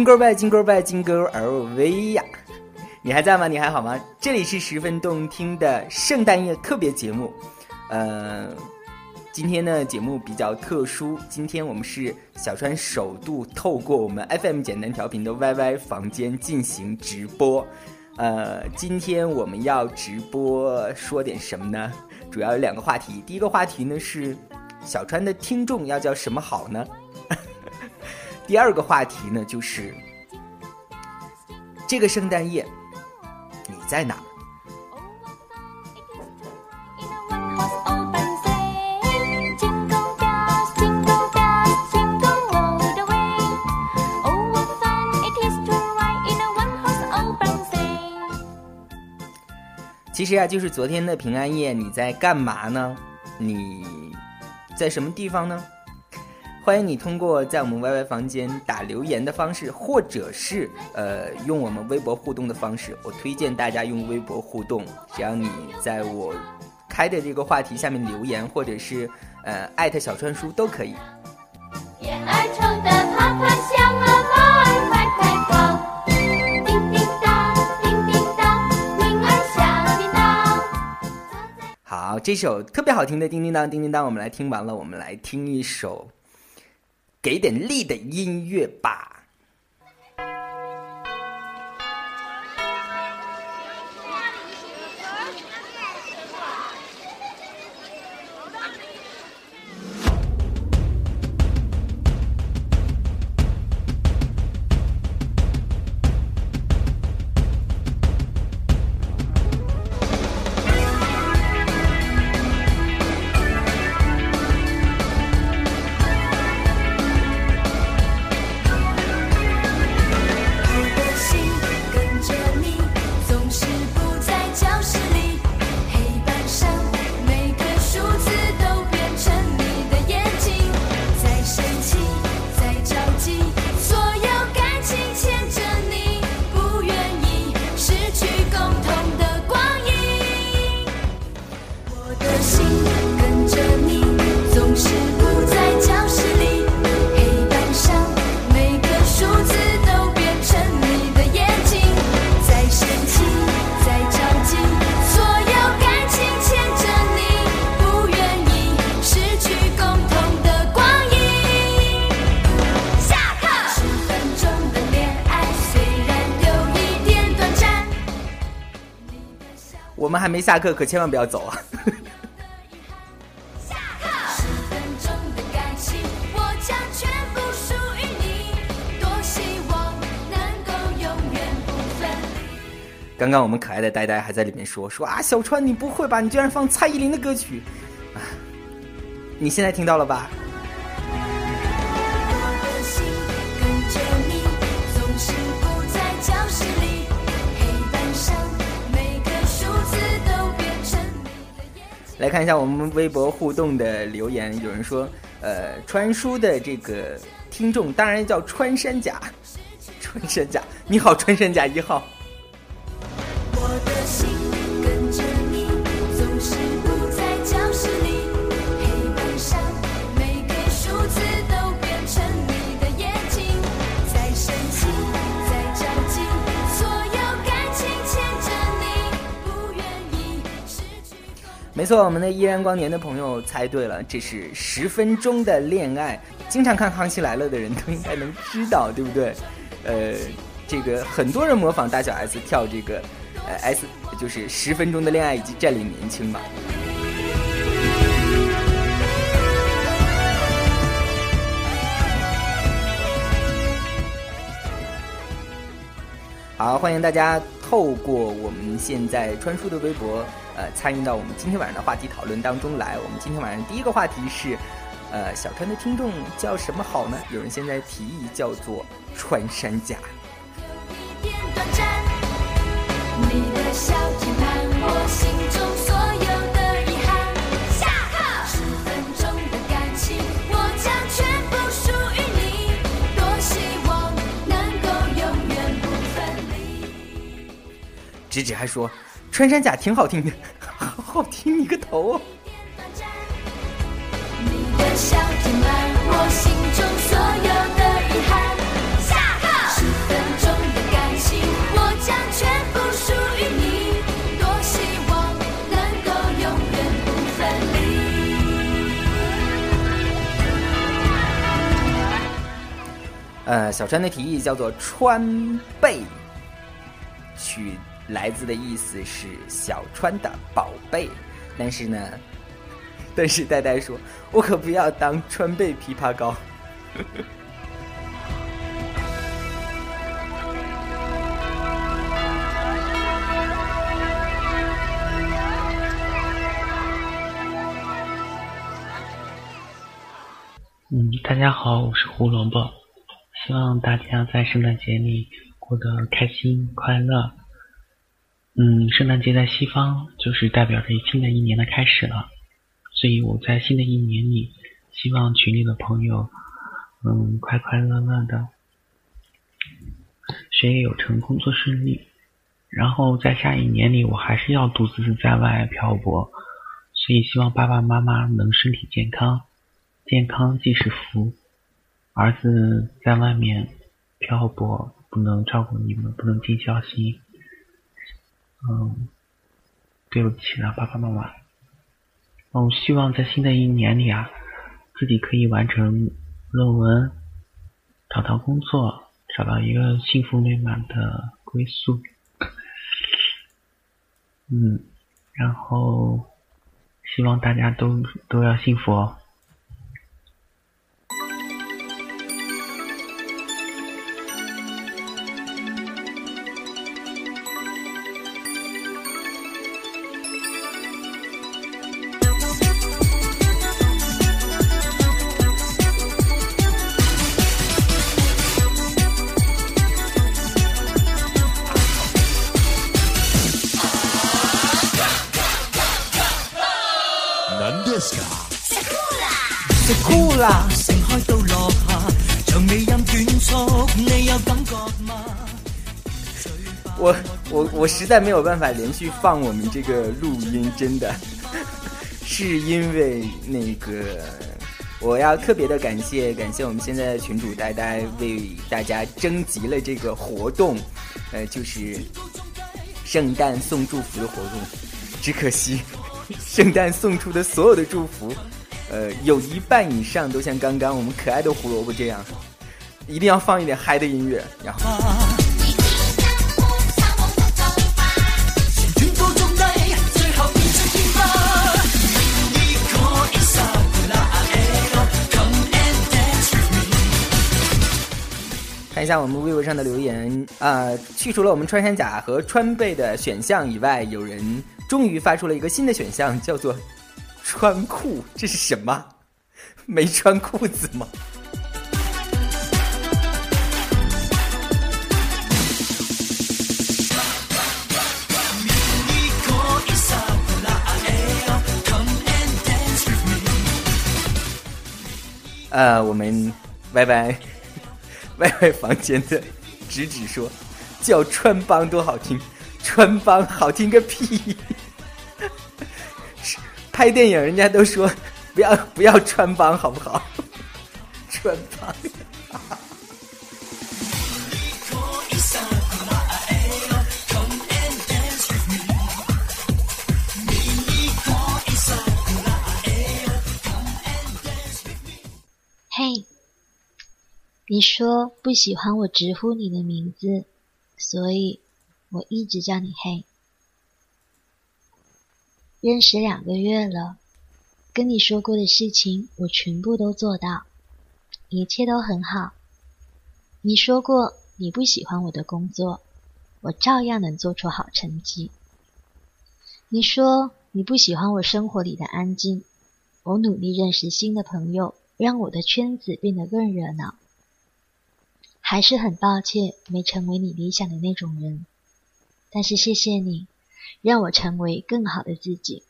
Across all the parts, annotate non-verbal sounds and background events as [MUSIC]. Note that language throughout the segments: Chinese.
金钩拜，金钩拜，金钩 LV 呀！你还在吗？你还好吗？这里是十分动听的圣诞夜特别节目。呃，今天呢节目比较特殊，今天我们是小川首度透过我们 FM 简单调频的 YY 房间进行直播。呃，今天我们要直播说点什么呢？主要有两个话题。第一个话题呢是小川的听众要叫什么好呢？第二个话题呢，就是这个圣诞夜你在哪？其实啊，就是昨天的平安夜，你在干嘛呢？你在什么地方呢？欢迎你通过在我们 YY 房间打留言的方式，或者是呃用我们微博互动的方式。我推荐大家用微博互动，只要你在我开的这个话题下面留言，或者是呃艾特小川叔都可以。好，这首特别好听的叮叮当叮叮当，我们来听完了，我们来听一首。给点力的音乐吧。还没下课，可千万不要走啊！下课刚刚我们可爱的呆呆还在里面说说啊，小川你不会吧？你居然放蔡依林的歌曲啊！你现在听到了吧？来看一下我们微博互动的留言，有人说，呃，穿书的这个听众当然叫穿山甲，穿山甲，你好，穿山甲一号。没错，我们的依然光年的朋友猜对了，这是十分钟的恋爱。经常看《康熙来了》的人都应该能知道，对不对？呃，这个很多人模仿大小 S 跳这个，呃，S 就是十分钟的恋爱以及占领年轻吧。好，欢迎大家透过我们现在川叔的微博。呃，参与到我们今天晚上的话题讨论当中来。我们今天晚上第一个话题是，呃，小川的听众叫什么好呢？有人现在提议叫做穿山甲。直直还说。穿山甲挺好听的，好 [LAUGHS] 好听！你个头！下课。十分钟的感情，我将全部属于你。多希望能够永远不分离。呃，小川的提议叫做川贝，裙。来自的意思是小川的宝贝。但是呢，[LAUGHS] 但是呆呆说，我可不要当川贝枇杷膏。嗯，大家好，我是胡萝卜，希望大家在圣诞节里过得开心快乐。嗯，圣诞节在西方就是代表着新的一年的开始了，所以我在新的一年里，希望群里的朋友，嗯，快快乐乐的，学业有成，工作顺利。然后在下一年里，我还是要独自在外漂泊，所以希望爸爸妈妈能身体健康。健康即是福，儿子在外面漂泊，不能照顾你们，不能尽孝心。嗯，对不起了，爸爸妈妈。我希望在新的一年里啊，自己可以完成论文，找到工作，找到一个幸福美满的归宿。嗯，然后希望大家都都要幸福哦。我实在没有办法连续放我们这个录音，真的 [LAUGHS] 是因为那个我要特别的感谢感谢我们现在的群主呆呆为大家征集了这个活动，呃，就是圣诞送祝福的活动，只可惜 [LAUGHS] 圣诞送出的所有的祝福。呃，有一半以上都像刚刚我们可爱的胡萝卜这样，一定要放一点嗨的音乐，然后。看一下我们微博上的留言啊，去除了我们穿山甲和川贝的选项以外，有人终于发出了一个新的选项，叫做。穿裤，[LAUGHS] 这是什么？没穿裤子吗？呃，我们 Y Y 歪歪房间的直指说，叫穿帮多好听，穿帮好听个屁！[LAUGHS] 拍电影，人家都说不要不要穿帮，好不好？[LAUGHS] 穿帮。你说不喜欢我直呼你的名字，所以我一直叫你嘿。认识两个月了，跟你说过的事情我全部都做到，一切都很好。你说过你不喜欢我的工作，我照样能做出好成绩。你说你不喜欢我生活里的安静，我努力认识新的朋友，让我的圈子变得更热闹。还是很抱歉没成为你理想的那种人，但是谢谢你。让我成为更好的自己。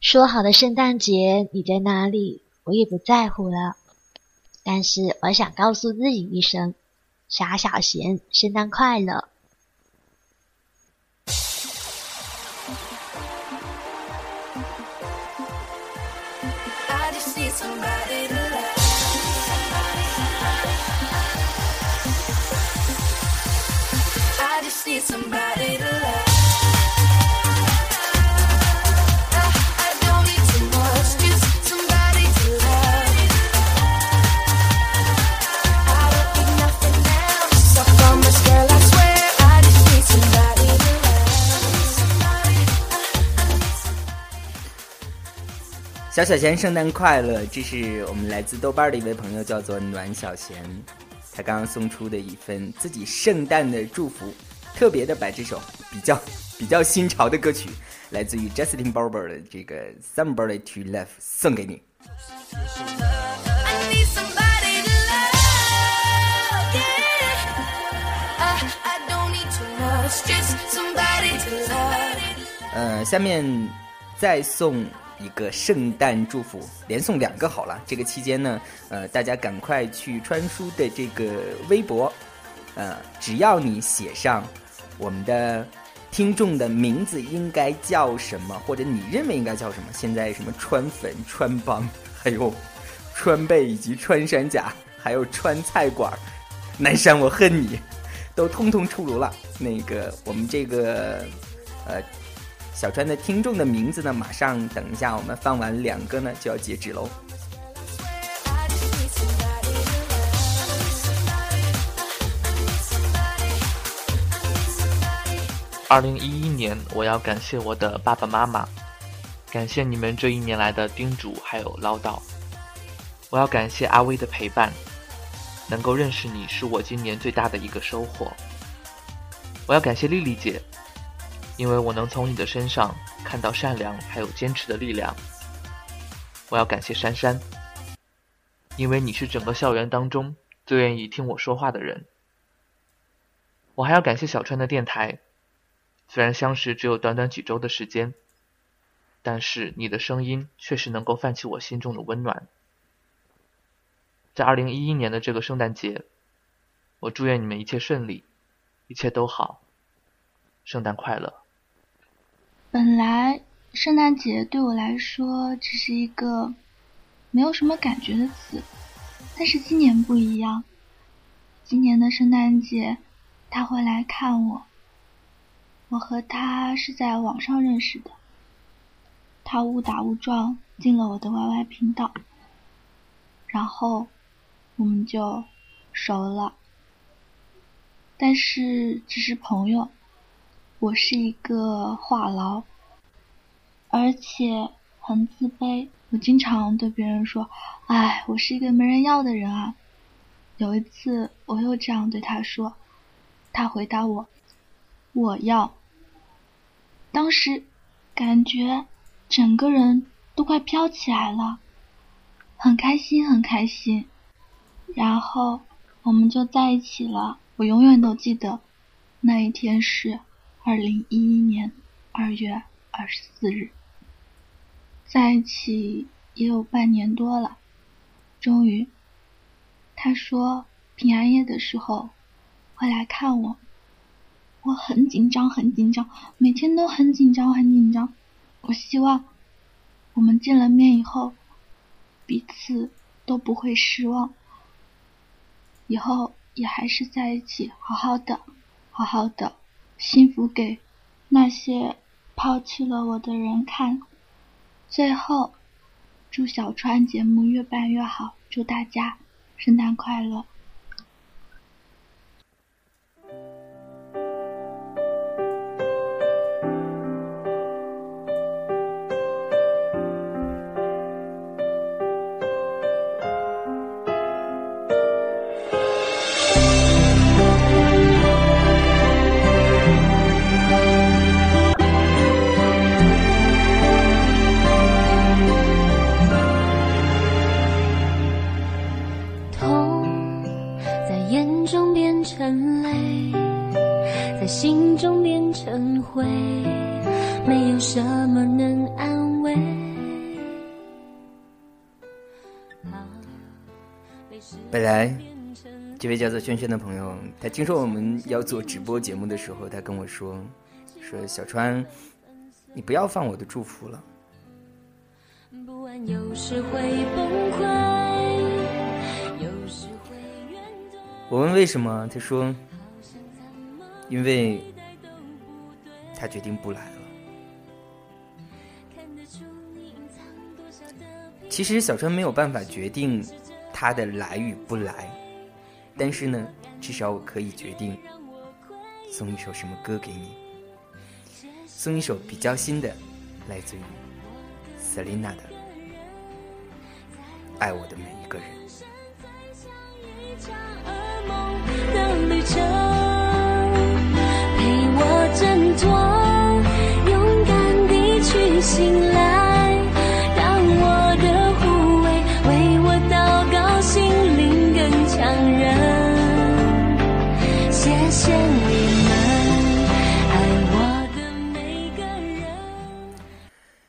说好的圣诞节你在哪里？我也不在乎了。但是我想告诉自己一声：傻小贤，圣诞快乐。somebody to love. 小小贤圣诞快乐这是我们来自豆瓣的一位朋友叫做暖小贤。他刚刚送出的一份自己圣诞的祝福。特别的把这首比较比较新潮的歌曲，来自于 Justin Bieber 的这个《Somebody to Love》送给你。呃，下面再送。一个圣诞祝福，连送两个好了。这个期间呢，呃，大家赶快去川叔的这个微博，呃，只要你写上我们的听众的名字应该叫什么，或者你认为应该叫什么，现在什么川粉、川帮，还有川贝以及穿山甲，还有川菜馆，南山我恨你，都通通出炉了。那个我们这个呃。小川的听众的名字呢？马上等一下，我们放完两个呢，就要截止喽。二零一一年，我要感谢我的爸爸妈妈，感谢你们这一年来的叮嘱还有唠叨。我要感谢阿威的陪伴，能够认识你是我今年最大的一个收获。我要感谢丽丽姐。因为我能从你的身上看到善良还有坚持的力量。我要感谢珊珊，因为你是整个校园当中最愿意听我说话的人。我还要感谢小川的电台，虽然相识只有短短几周的时间，但是你的声音确实能够泛起我心中的温暖。在二零一一年的这个圣诞节，我祝愿你们一切顺利，一切都好，圣诞快乐。本来圣诞节对我来说只是一个没有什么感觉的词，但是今年不一样。今年的圣诞节，他会来看我。我和他是在网上认识的，他误打误撞进了我的 YY 频道，然后我们就熟了，但是只是朋友。我是一个话痨，而且很自卑。我经常对别人说：“哎，我是一个没人要的人啊。”有一次，我又这样对他说，他回答我：“我要。”当时感觉整个人都快飘起来了，很开心，很开心。然后我们就在一起了。我永远都记得那一天是。二零一一年二月二十四日，在一起也有半年多了。终于，他说平安夜的时候会来看我。我很紧张，很紧张，每天都很紧张，很紧张。我希望我们见了面以后，彼此都不会失望，以后也还是在一起，好好的，好好的。幸福给那些抛弃了我的人看。最后，祝小川节目越办越好，祝大家圣诞快乐。本来，这位叫做轩轩的朋友，他听说我们要做直播节目的时候，他跟我说：“说小川，你不要放我的祝福了。”我问为什么，他说：“因为他决定不来了。”其实小川没有办法决定他的来与不来，但是呢，至少我可以决定送一首什么歌给你，送一首比较新的，来自于 Selina 的爱我的每一个人。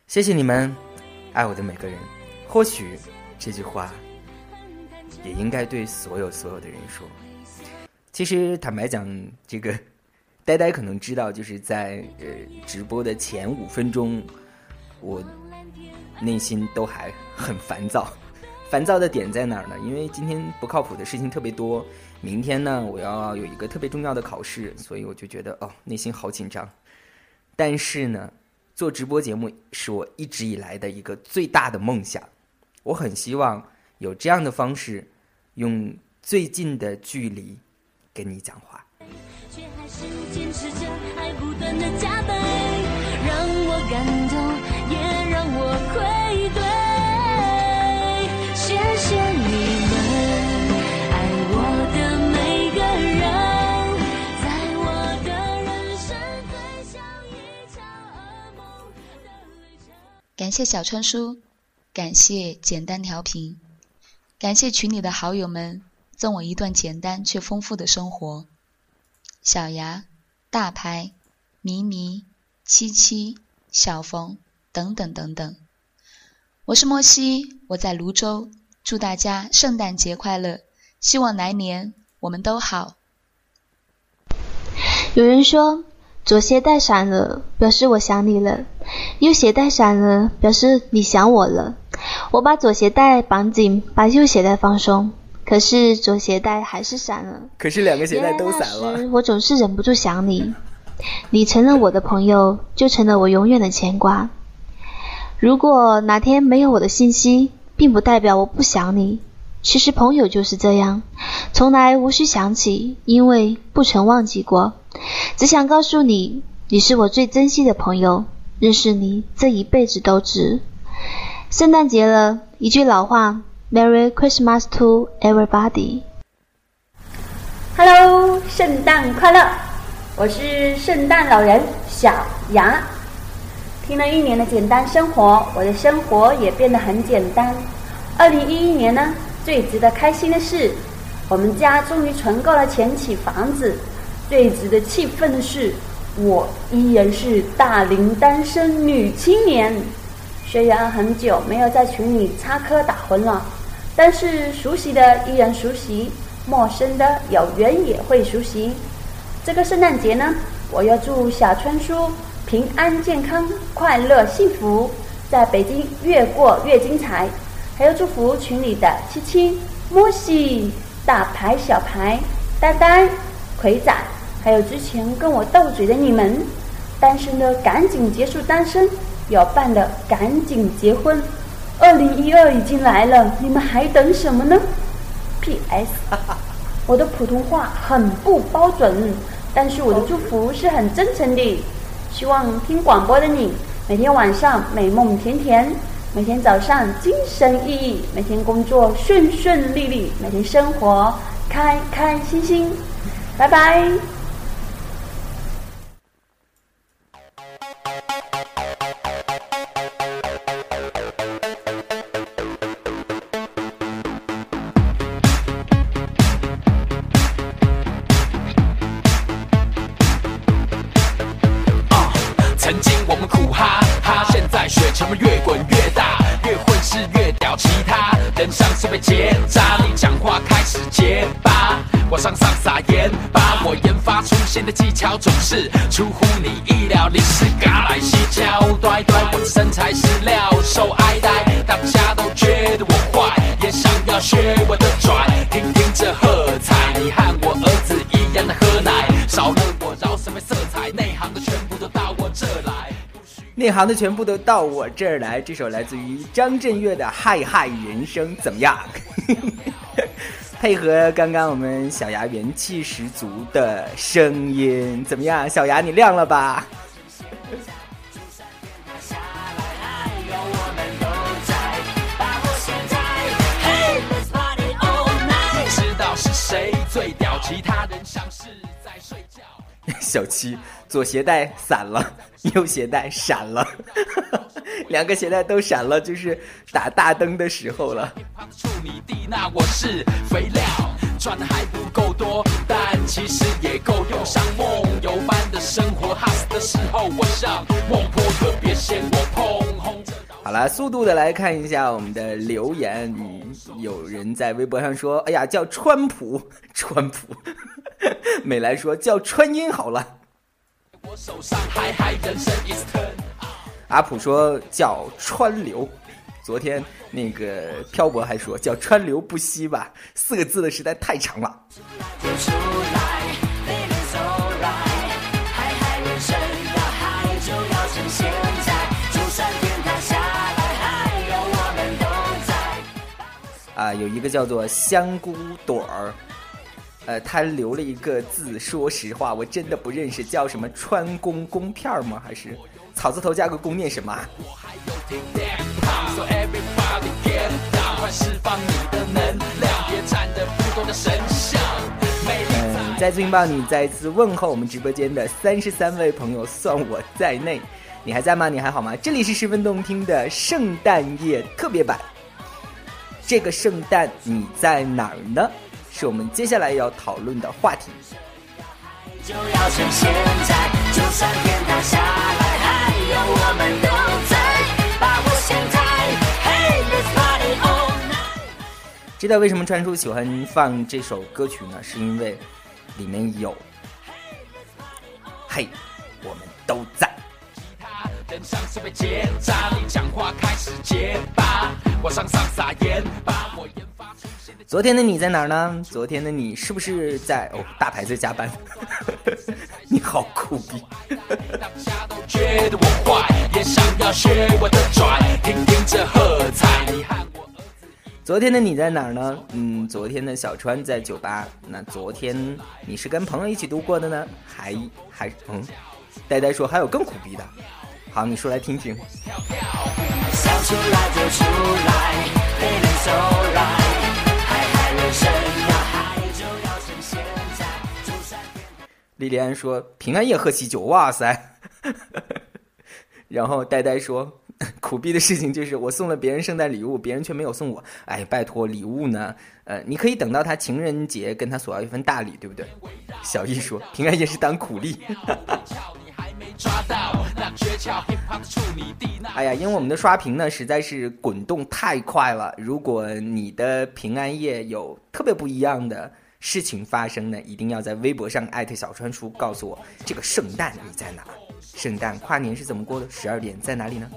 谢谢你们，爱我的每个人。或许这句话也应该对所有所有的人说。其实坦白讲，这个 [LAUGHS] 呆呆可能知道，就是在呃直播的前五分钟，我内心都还很烦躁。[LAUGHS] 烦躁的点在哪儿呢？因为今天不靠谱的事情特别多，明天呢我要有一个特别重要的考试，所以我就觉得哦内心好紧张。但是呢，做直播节目是我一直以来的一个最大的梦想。我很希望有这样的方式，用最近的距离跟你讲话。却还是坚持着爱不断的加倍，让我感动，也让我愧感谢小川叔，感谢简单调频，感谢群里的好友们赠我一段简单却丰富的生活。小牙、大牌、迷迷、七七、小冯等等等等。我是莫西，我在泸州，祝大家圣诞节快乐，希望来年我们都好。有人说，左鞋带闪了，表示我想你了；右鞋带闪了，表示你想我了。我把左鞋带绑紧，把右鞋带放松，可是左鞋带还是闪了。可是两个鞋带都散了。我总是忍不住想你，你成了我的朋友，就成了我永远的牵挂。如果哪天没有我的信息，并不代表我不想你。其实朋友就是这样，从来无需想起，因为不曾忘记过。只想告诉你，你是我最珍惜的朋友，认识你这一辈子都值。圣诞节了，一句老话，Merry Christmas to everybody。Hello，圣诞快乐！我是圣诞老人小牙。听了一年的简单生活，我的生活也变得很简单。二零一一年呢，最值得开心的是，我们家终于存够了钱起房子。最值得气愤的是，我依然是大龄单身女青年。虽然很久没有在群里插科打诨了，但是熟悉的依然熟悉，陌生的有缘也会熟悉。这个圣诞节呢，我要祝小川叔平安健康、快乐幸福，在北京越过越精彩。还要祝福群里的七七、莫西、大牌、小牌、呆呆、葵仔，还有之前跟我斗嘴的你们，单身的赶紧结束单身，有伴的赶紧结婚。二零一二已经来了，你们还等什么呢？P.S. 我的普通话很不标准，但是我的祝福是很真诚的。希望听广播的你，每天晚上美梦甜甜，每天早上精神奕奕，每天工作顺顺利利，每天生活开开心心。拜拜。人像是被结扎。你讲话开始结巴，我上上撒盐巴。我研发出新的技巧，总是出乎你意料。你是嘎来西敲端端，我的身材是料，受爱戴，大家都觉得我坏，也想要学我的拽。听听这喝内行的全部都到我这儿来！这首来自于张震岳的《嗨嗨人生》怎么样？[LAUGHS] 配合刚刚我们小牙元气十足的声音，怎么样？小牙你亮了吧？[LAUGHS] 知道是谁最屌？其他人像是在睡觉。小七。左鞋带散了，右鞋带闪了，[LAUGHS] 两个鞋带都闪了，就是打大灯的时候了。赚的还不够多，但其实也够用。像梦游般的生活，的时候，我像孟婆，可别嫌我碰红着。好了，速度的来看一下我们的留言。嗯，有人在微博上说：“哎呀，叫川普，川普。[LAUGHS] ”美来说叫川音好了。阿普说叫川流。昨天那个漂泊还说叫川流不息吧，四个字的实在太长了。有我们都在。啊，有一个叫做香菇朵儿，呃，他留了一个字，说实话，我真的不认识，叫什么川公公片儿吗？还是草字头加个公念什么啊？我还有听电炮，So everybody get down，快释放你的能量，别站得不多的神像。美丽嗯，再次拥抱你，再次问候我们直播间的三十三位朋友，算我在内。你还在吗？你还好吗？这里是十分动听的圣诞夜特别版。这个圣诞你在哪儿呢？是我们接下来要讨论的话题。就要趁现在，就算天塌下来，还有我们都在，把握现在。Hey, let's party all night。知道为什么川叔喜欢放这首歌曲呢？是因为里面有“嘿，我们都在”。人像是被结扎，你讲话开始结巴，往上上撒盐，把我研发出现的。昨天的你在哪儿呢？昨天的你是不是在哦大牌在加班？[LAUGHS] 你好酷逼！[LAUGHS] 昨天的你在哪儿呢？嗯，昨天的小川在酒吧。那昨天你是跟朋友一起度过的呢？还还嗯？呆呆说还有更苦逼的。好，你说来听听。想出来就出来，feeling so right，莉莉安说平安夜喝喜酒，哇塞！[LAUGHS] 然后呆呆说 [LAUGHS] 苦逼的事情就是我送了别人圣诞礼物，别人却没有送我。哎，拜托，礼物呢？呃，你可以等到他情人节跟他索要一份大礼，对不对？小易说平安夜是当苦力。[LAUGHS] 哎呀，因为我们的刷屏呢实在是滚动太快了。如果你的平安夜有特别不一样的事情发生呢，一定要在微博上艾特小川叔，告诉我这个圣诞你在哪？圣诞跨年是怎么过的？十二点在哪里呢？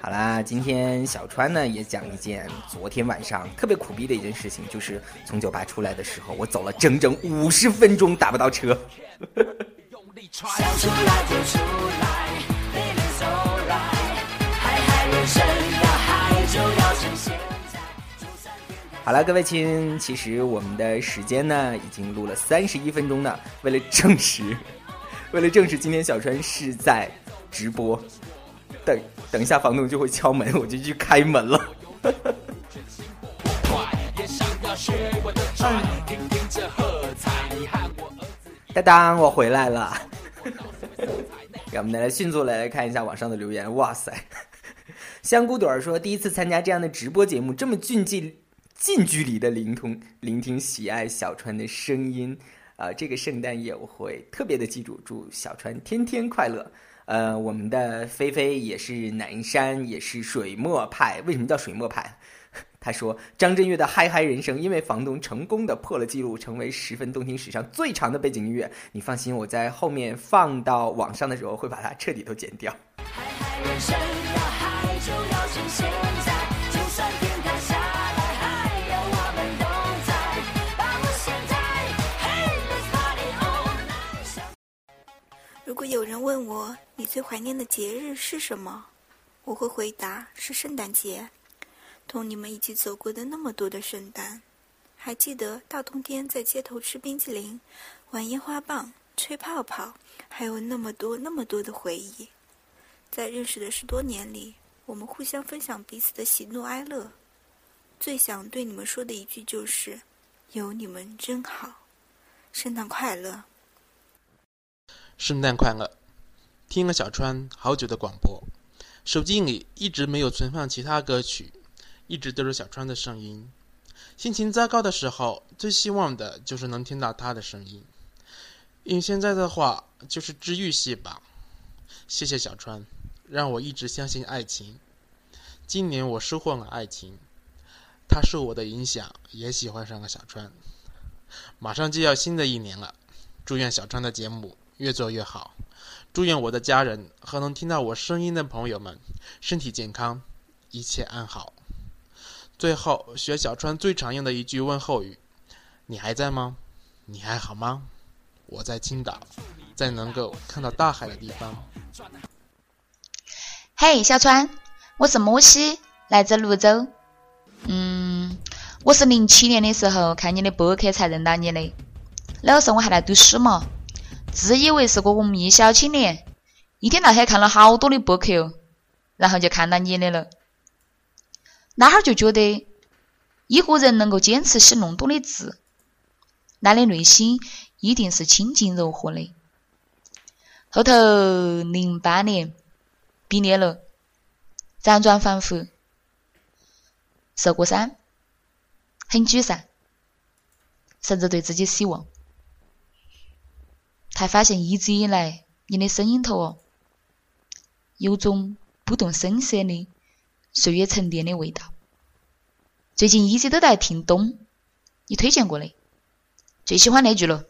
好啦，今天小川呢也讲一件昨天晚上特别苦逼的一件事情，就是从酒吧出来的时候，我走了整整五十分钟打不到车。用力踹。想出来就出来好了，各位亲，其实我们的时间呢已经录了三十一分钟了。为了证实，[LAUGHS] 为了证实今天小川是在直播，等等一下房东就会敲门，我就去开门了。快，也想要学我的拽，听听这喝彩。你和我儿子当当，我回来了。[LAUGHS] 让我们来迅速来来看一下网上的留言。哇塞，香菇朵儿说，第一次参加这样的直播节目，这么近距近距离的聆听聆听喜爱小川的声音啊、这个圣诞夜我会特别的记住，祝小川天天快乐。呃，我们的菲菲也是南山，也是水墨派。为什么叫水墨派？[LAUGHS] 他说张震岳的《嗨嗨人生》因为房东成功的破了记录，成为十分动听史上最长的背景音乐。你放心，我在后面放到网上的时候会把它彻底都剪掉。嗨嗨人生如果有人问我你最怀念的节日是什么，我会回答是圣诞节。同你们一起走过的那么多的圣诞，还记得大冬天在街头吃冰淇淋、玩烟花棒、吹泡泡，还有那么多那么多的回忆。在认识的十多年里，我们互相分享彼此的喜怒哀乐。最想对你们说的一句就是：有你们真好，圣诞快乐。圣诞快乐！听了小川好久的广播，手机里一直没有存放其他歌曲，一直都是小川的声音。心情糟糕的时候，最希望的就是能听到他的声音。用现在的话，就是治愈系吧。谢谢小川，让我一直相信爱情。今年我收获了爱情，他受我的影响，也喜欢上了小川。马上就要新的一年了，祝愿小川的节目越做越好。祝愿我的家人和能听到我声音的朋友们身体健康，一切安好。最后，学小川最常用的一句问候语：“你还在吗？你还好吗？我在青岛，在能够看到大海的地方。”嘿，小川，我是摩西，来自泸州。嗯，我是零七年的时候看你的博客才认到你的，那个时候我还在读书嘛。自以为是个文艺小青年，一天到黑看了好多的博客哦，然后就看到你的了。那哈儿就觉得，一个人能够坚持写那么多的字，那的内心一定是清净柔和的。后头零八年毕业了，辗转反复，受过伤，很沮丧，甚至对自己失望。才发现一直以来，你的声音头哦，有种不动声色的岁月沉淀的味道。最近一直都在听东，你推荐过的，最喜欢那句了：“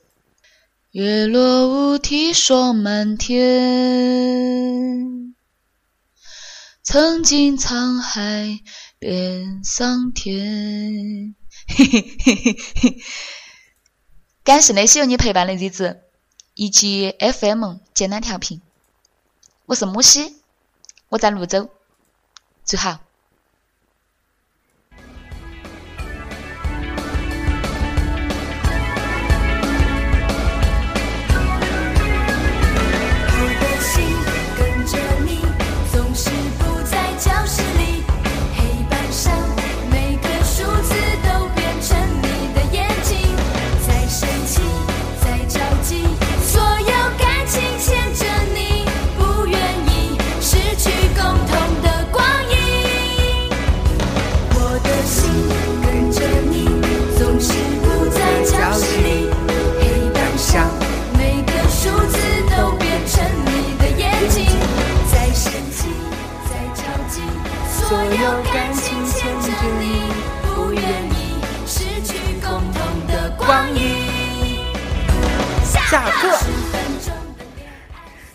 月落乌啼霜满天，曾经沧海变桑田。[LAUGHS] ”嘿嘿嘿嘿嘿，感谢那些有你陪伴的日子。以及 FM 简单调频，我是木西，我在泸州，最好。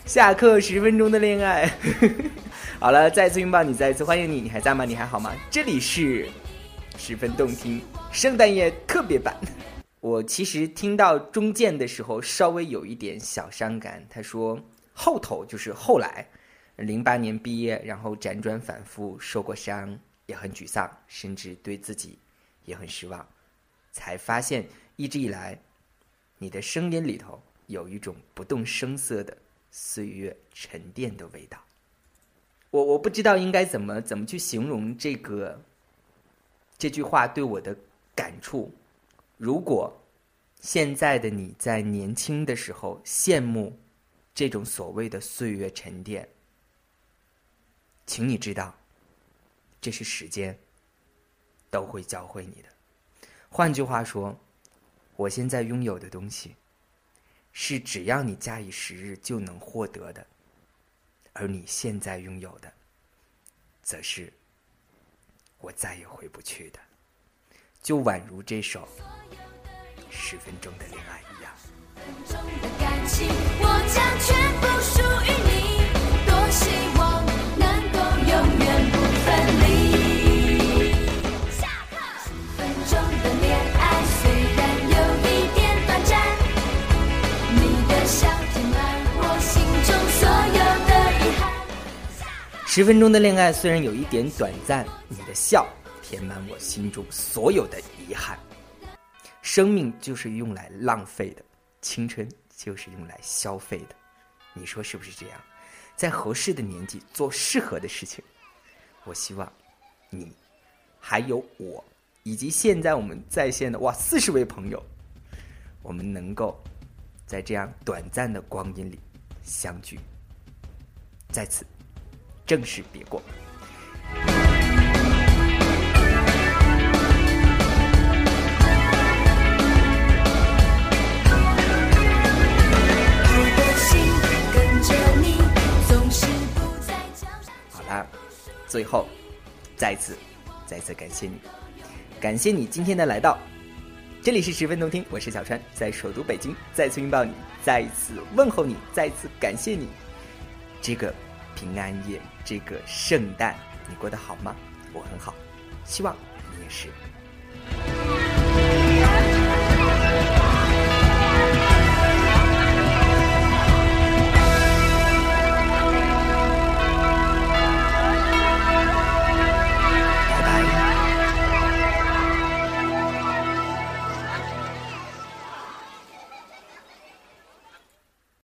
下课十分钟的恋爱。[LAUGHS] 好了，再次拥抱你，再次欢迎你，你还在吗？你还好吗？这里是十分动听圣诞夜特别版。我其实听到中间的时候稍微有一点小伤感。他说后头就是后来，零八年毕业，然后辗转反复，受过伤，也很沮丧，甚至对自己也很失望，才发现一直以来你的声音里头有一种不动声色的岁月沉淀的味道。我我不知道应该怎么怎么去形容这个这句话对我的感触。如果现在的你在年轻的时候羡慕这种所谓的岁月沉淀，请你知道，这是时间都会教会你的。换句话说，我现在拥有的东西，是只要你假以时日就能获得的，而你现在拥有的，则是我再也回不去的。就宛如这首《十分钟的恋爱》一样。十分钟的恋爱虽然有一点短暂，你的笑填满我心中所有的遗憾。生命就是用来浪费的，青春就是用来消费的，你说是不是这样？在合适的年纪做适合的事情。我希望你还有我以及现在我们在线的哇四十位朋友，我们能够在这样短暂的光阴里相聚，在此正式别过。我的心跟着你，总是不再叫上。好啦，最后再次再次感谢你，感谢你今天的来到。这里是十分动听，我是小川，在首都北京再次拥抱你，再次问候你，再次感谢你。这个平安夜，这个圣诞，你过得好吗？我很好，希望你也是。